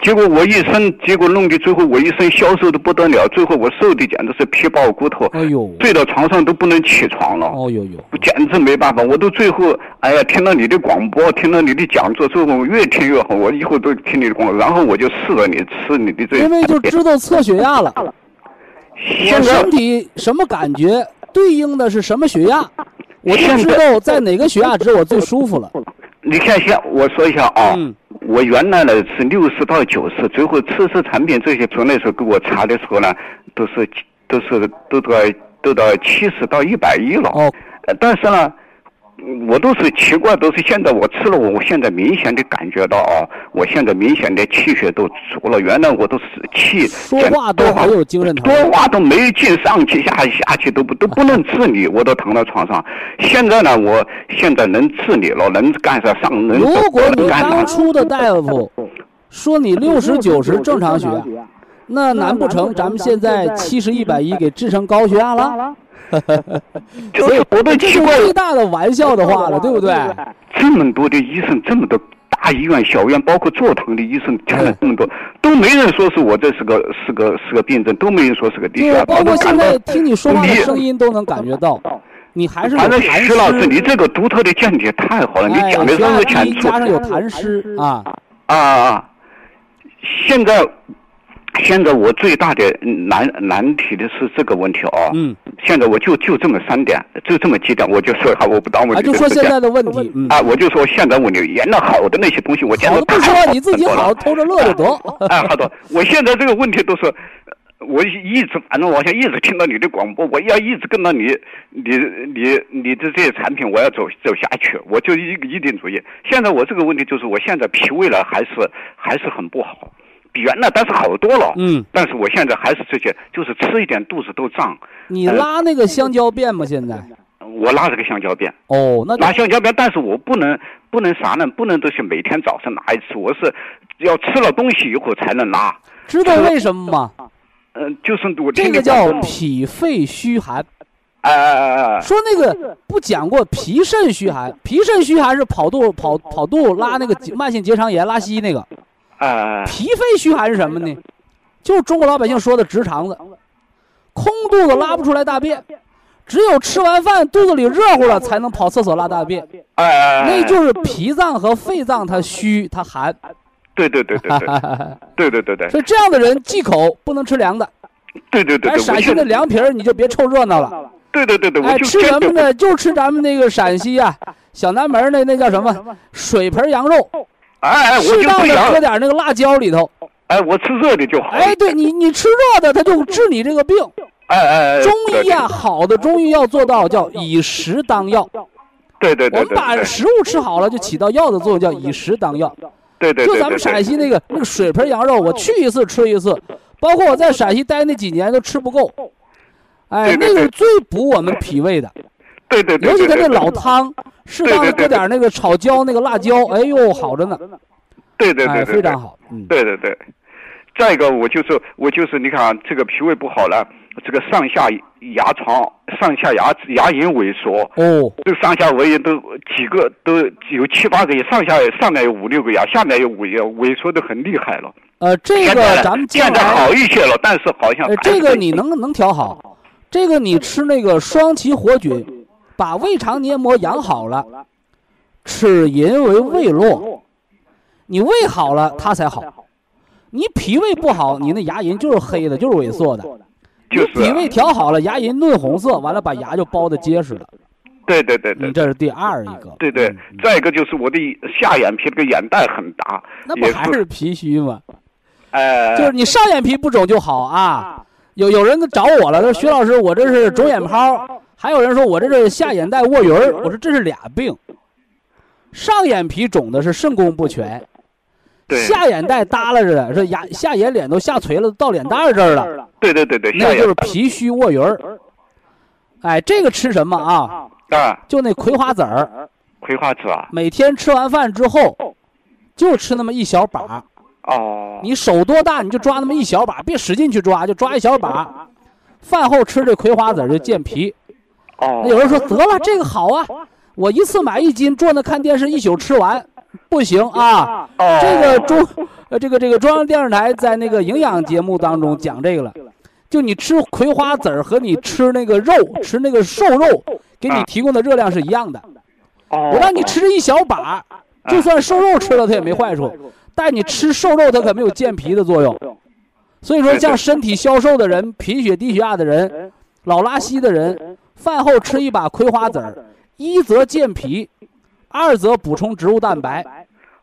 结果我一身，结果弄得最后我一身消瘦的不得了，最后我瘦的简直是皮包骨头，哎呦，睡到床上都不能起床了，哦呦呦，我简直没办法，我都最后，哎呀，听到你的广播，听到你的讲座之后，我越听越好，我以后都听你的广播，然后我就试着你吃你的这，因为就知道测血压了，我身体什么感觉，对应的是什么血压，我就知道在哪个血压值我最舒服了。你看，先我说一下啊。我原来呢是六十到九十，最后测试产品这些，从那时候给我查的时候呢，都是都是都到都到七十到一百一了。哦，但是呢。我都是奇怪，都是现在我吃了，我我现在明显的感觉到啊，我现在明显的气血都足了。原来我都是气说话都很有精神头，说话都没劲，上气下下气都不都不能自理，我都躺在床上。现在呢，我现在能自理了，能干啥上能。如果你当初的大夫说你六十九十正常血压，那难不成咱们现在七十一百一给治成高血压了？所以我都奇怪，最大的玩笑的话了，对不对？这么多的医生，这么多大医院、小院，包括坐堂的医生，讲了这么多，都没人说是我这是个是个是个病症，都没人说是个低血压。包括现在听你说话的声音都能感觉到，你还是反正徐老师，你这个独特的见解太好了，你讲的这么清楚，加上有痰湿啊啊啊！现在。现在我最大的难难题的是这个问题啊。嗯。现在我就就这么三点，就这么几点，我就说哈，我不耽误你就说现在的问题。啊，我就说现在问题，原来好的那些东西，我现在不说你自己好偷着乐就得。哎，好的，我现在这个问题都是，我一直反正我想一直听到你的广播，我要一直跟到你，你你你的这些产品，我要走走下去，我就一一定注意。现在我这个问题就是，我现在脾胃呢还是还是很不好。比原来但是好多了，嗯，但是我现在还是这些，就是吃一点肚子都胀。你拉那个香蕉便吗？现在？我拉这个香蕉便。哦，那拉香蕉便，但是我不能不能啥呢？不能都是每天早上拉一次，我是要吃了东西以后才能拉。知道为什么吗？嗯，就是我这个叫脾肺虚寒。哎哎哎哎！说那个不讲过脾肾虚寒？脾肾虚寒是跑肚跑跑肚拉那个慢性结肠炎拉稀那个。啊，脾肺虚寒是什么呢？就是中国老百姓说的直肠子，空肚子拉不出来大便，只有吃完饭肚子里热乎了才能跑厕所拉大便。哎，那就是脾脏和肺脏它虚它寒。对对对对对，对对对对。所以这样的人忌口，不能吃凉的。对对对。哎，陕西的凉皮儿你就别凑热闹了。对对对对。哎，吃什么呢？就吃咱们那个陕西呀，小南门那那叫什么水盆羊肉。哎，适当的搁点那个辣椒里头。哎，我吃热的就好。哎，对你，你吃热的，它就治你这个病。哎哎，中医啊，好的中医要做到叫以食当药。对对对。我们把食物吃好了，就起到药的作用，叫以食当药。对对。就咱们陕西那个那个水盆羊肉，我去一次吃一次，包括我在陕西待那几年都吃不够。哎，那个最补我们脾胃的。对对对。尤其他那老汤。适当的搁点那个炒椒，那个辣椒，哎呦，好着呢。对对对对，非常好。嗯，对对对。再一个，我就是我就是，你看这个脾胃不好了，这个上下牙床、上下牙牙龈萎缩。哦。这上下牙龈都几个都有七八个，上下上面有五六个牙，下面有五个萎缩的很厉害了。呃，这个咱们现在好一些了，但是好像。这个你能能调好？这个你吃那个双歧活菌。把胃肠黏膜养好了，齿龈为胃络，你胃好了，它才好。你脾胃不好，你那牙龈就是黑的，就是萎缩的。就是脾胃调好了，牙龈嫩红色，完了把牙就包的结实了。对对对对，这是第二一个。对对，再一个就是我的下眼皮这个眼袋很大，那不还是脾虚吗？哎，就是你上眼皮不肿就好啊。有有人找我了，说徐老师，我这是肿眼泡。还有人说我这是下眼袋卧云儿。我说这是俩病，上眼皮肿的是肾功不全，下眼袋耷拉着的，是牙下眼脸都下垂了，到脸蛋这儿了。对对对对，那就是脾虚卧云儿。哎，这个吃什么啊？啊，就那葵花籽儿。葵花籽啊。每天吃完饭之后，就吃那么一小把。哦。你手多大你就抓那么一小把，别使劲去抓，就抓一小把。饭后吃这葵花籽就健脾。哦。有人说得了，这个好啊，我一次买一斤，坐那看电视一宿吃完，不行啊。哦。这个中，呃，这个这个中央电视台在那个营养节目当中讲这个了。就你吃葵花籽儿和你吃那个肉，吃那个瘦肉，给你提供的热量是一样的。哦。我让你吃一小把，就算瘦肉吃了它也没坏处，但你吃瘦肉它可没有健脾的作用。所以说，像身体消瘦的人、贫血低血压的人、老拉稀的人，饭后吃一把葵花籽儿，一则健脾，二则补充植物蛋白。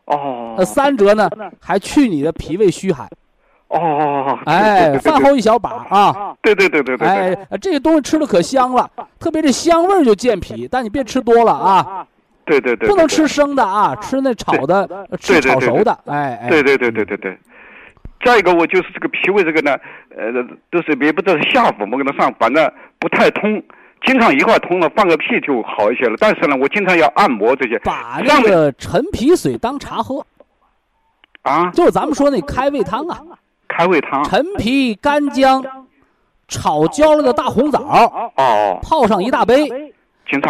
哦。呃，三则呢还去你的脾胃虚寒。哦，哎，饭后一小把啊，对对对对对，哎，这个东西吃的可香了，特别这香味儿就健脾，但你别吃多了啊，对对对，不能吃生的啊，吃那炒的，吃炒熟的，哎哎，对对对对对对，再一个我就是这个脾胃这个呢，呃，都是也不知道下腹没跟他上，反正不太通，经常一块通了，放个屁就好一些了，但是呢，我经常要按摩这些，把那个陈皮水当茶喝，啊，就是咱们说那开胃汤啊。开胃汤，陈皮、干姜炒焦了的大红枣，哦，泡上一大杯，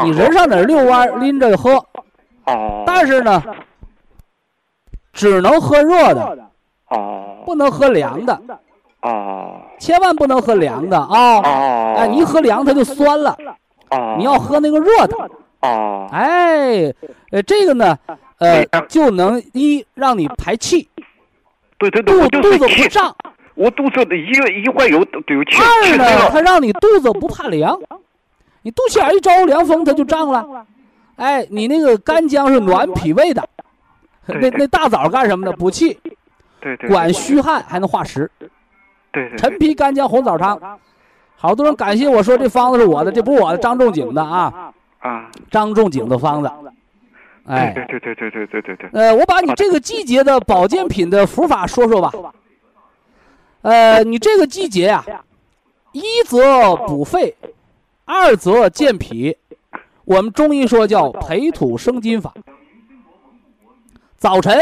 你人上哪遛弯拎着喝，哦，但是呢，只能喝热的，哦，不能喝凉的，哦，千万不能喝凉的啊，哦，哎，你一喝凉它就酸了，哦，你要喝那个热的，哦，哎，呃，这个呢，呃，就能一让你排气。对对对，肚肚子不胀，我肚子一一会有有气。二呢，它让你肚子不怕凉，你肚脐眼一招凉风，它就胀了。哎，你那个干姜是暖脾胃的，那那大枣干什么的？补气，对对，管虚汗，还能化食。对对。陈皮干姜红枣汤，好多人感谢我说这方子是我的，这不是我的，张仲景的啊。啊。张仲景的方子。哎，对对对对对对对对。呃，我把你这个季节的保健品的服法说说吧。呃，你这个季节呀，一则补肺，二则健脾。我们中医说叫培土生金法。早晨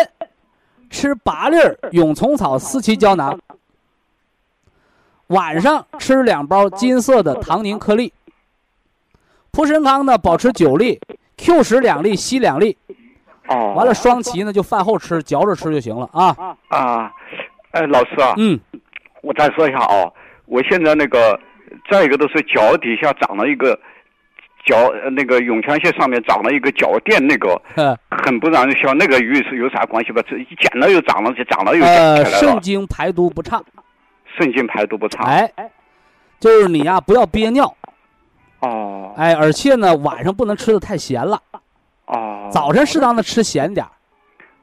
吃八粒儿 永虫草四七胶囊，晚上吃两包金色的糖宁颗粒。蒲参康呢，保持九粒。Q 十两粒，硒两粒，哦，完了双歧呢，就饭后吃，嚼着吃就行了啊啊，哎，老师啊，嗯，我再说一下啊，我现在那个再一个都是脚底下长了一个脚那个涌泉穴上面长了一个脚垫，那个 很不让人笑，那个与是有啥关系吧？这一剪了又长了，就长了又呃，肾经排毒不畅，肾经排毒不畅，哎，就是你呀，不要憋尿。哦，哎，而且呢，晚上不能吃的太咸了。哦，早晨适当的吃咸点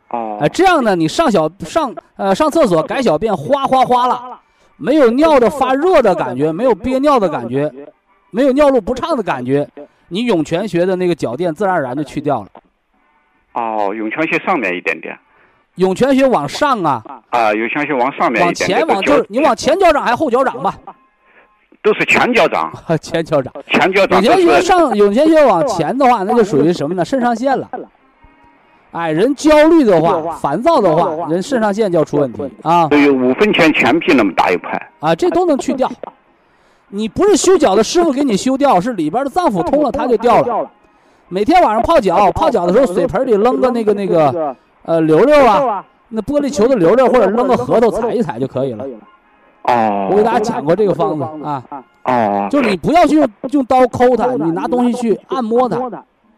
哦，哎，这样呢，你上小上呃上厕所改小便哗哗哗了，没有尿的发热的感觉，没有憋尿的感觉，没有尿路不畅的感觉，你涌泉穴的那个脚垫自然而然就去掉了。哦，涌泉穴上面一点点。涌泉穴往上啊。啊，涌泉穴往上面往前往就是你往前脚掌还是后脚掌吧？都是 前脚掌，前脚掌，前脚掌。涌泉穴上，涌泉穴往前的话，那就属于什么呢？肾上腺了。哎，人焦虑的话，烦躁的话，人肾上腺就要出问题啊。都有五分钱钱币那么大一块啊，这都能去掉。你不是修脚的师傅给你修掉，是里边的脏腑通了，它就掉了。每天晚上泡脚，泡脚的时候水盆里扔个那个那个呃溜溜啊，那玻璃球的溜溜，或者扔个核桃踩一踩就可以了。哦，我给大家讲过这个方子啊。哦，就是你不要去用用刀抠它，你拿东西去按摩它。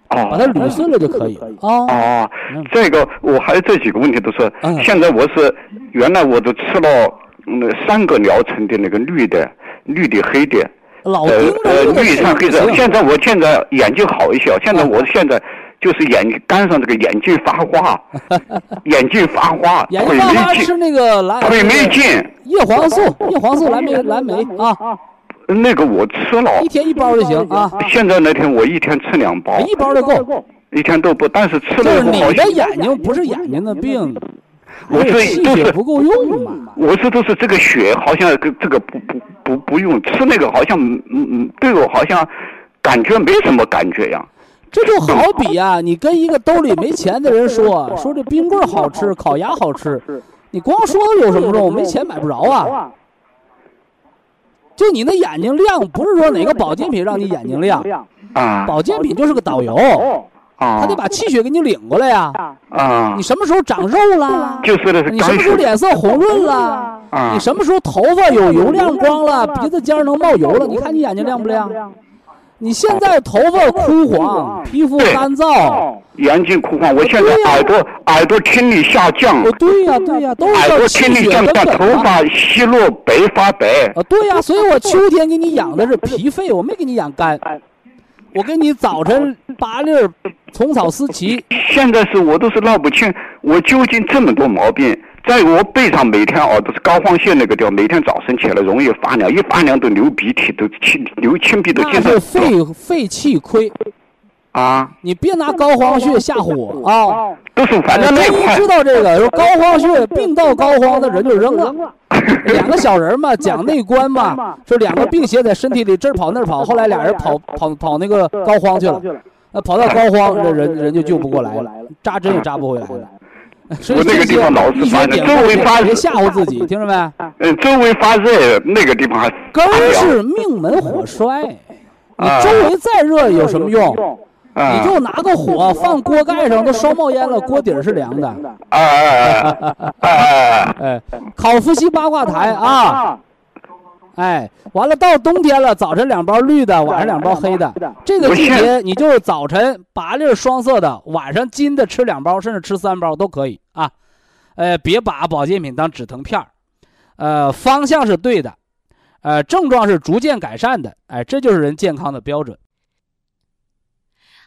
哦，把它捋顺了就可以了。哦，哦，这个我还有这几个问题都是，现在我是原来我都吃了那三个疗程的那个绿的、绿的、黑的，老呃呃绿上黑的。现在我现在眼睛好一些，现在我现在就是眼肝上这个 眼睛发花，眼睛发花，眼睛发花吃那个蓝腿没劲，叶黄素、叶黄素、蓝莓、蓝莓啊。那个我吃了，一天一包就行啊。现在那天我一天吃两包，一包就够，一天都不。但是吃了就是你的眼睛不是眼睛的病，我是都是不够用嘛。我是都是这个血好像跟这个不不不不用吃那个好像嗯嗯对我好像感觉没什么感觉呀。这就好比啊，你跟一个兜里没钱的人说说这冰棍好吃，烤鸭好吃，你光说有什么用？没钱买不着啊。就你那眼睛亮，不是说哪个保健品让你眼睛亮，啊，保健品就是个导游，啊，他得把气血给你领过来呀，啊，你什么时候长肉了？就是的，你什么时候脸色红润了？啊，你什么时候头发有油亮光了？鼻子尖能冒油了？你看你眼睛亮不亮？你现在头发枯黄，皮肤干燥，眼睛枯黄。我现在耳朵耳朵听力下降。哦，对呀对呀，都是耳朵听力下降，头发稀落白发白。啊，对呀，所以我秋天给你养的是脾肺，我没给你养肝。我给你早晨八粒虫草思琪。现在是我都是闹不清，我究竟这么多毛病。在我背上每天哦都是膏肓穴那个地方，每天早晨起来容易发凉，一发凉都流鼻涕，都清流清鼻都经常。那是肺肺气亏，啊！你别拿膏肓穴吓唬我啊！都是反正那块。知道这个，说膏肓穴病到膏肓的人就扔了。两个小人嘛，讲内观嘛，说两个病邪在身体里这儿跑那儿跑，后来俩人跑跑跑那个膏肓去了，那跑到膏肓，这人人就救不过来了，扎针也扎不回来了。我那个地方老是发热，周围发别吓唬自己，听着没？嗯，周围发热，那个地方还根是命门火衰，你周围再热有什么用？你就拿个火放锅盖上，都烧冒烟了，锅底是凉的。哎哎哎哎哎！烤伏羲八卦台啊！哎，完了，到冬天了，早晨两包绿的，晚上两包黑的。这个季节，你就是早晨八粒双色的，晚上金的吃两包，甚至吃三包都可以啊。呃，别把保健品当止疼片儿。呃，方向是对的，呃，症状是逐渐改善的。哎，这就是人健康的标准。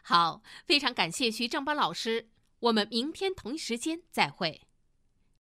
好，非常感谢徐正邦老师，我们明天同一时间再会。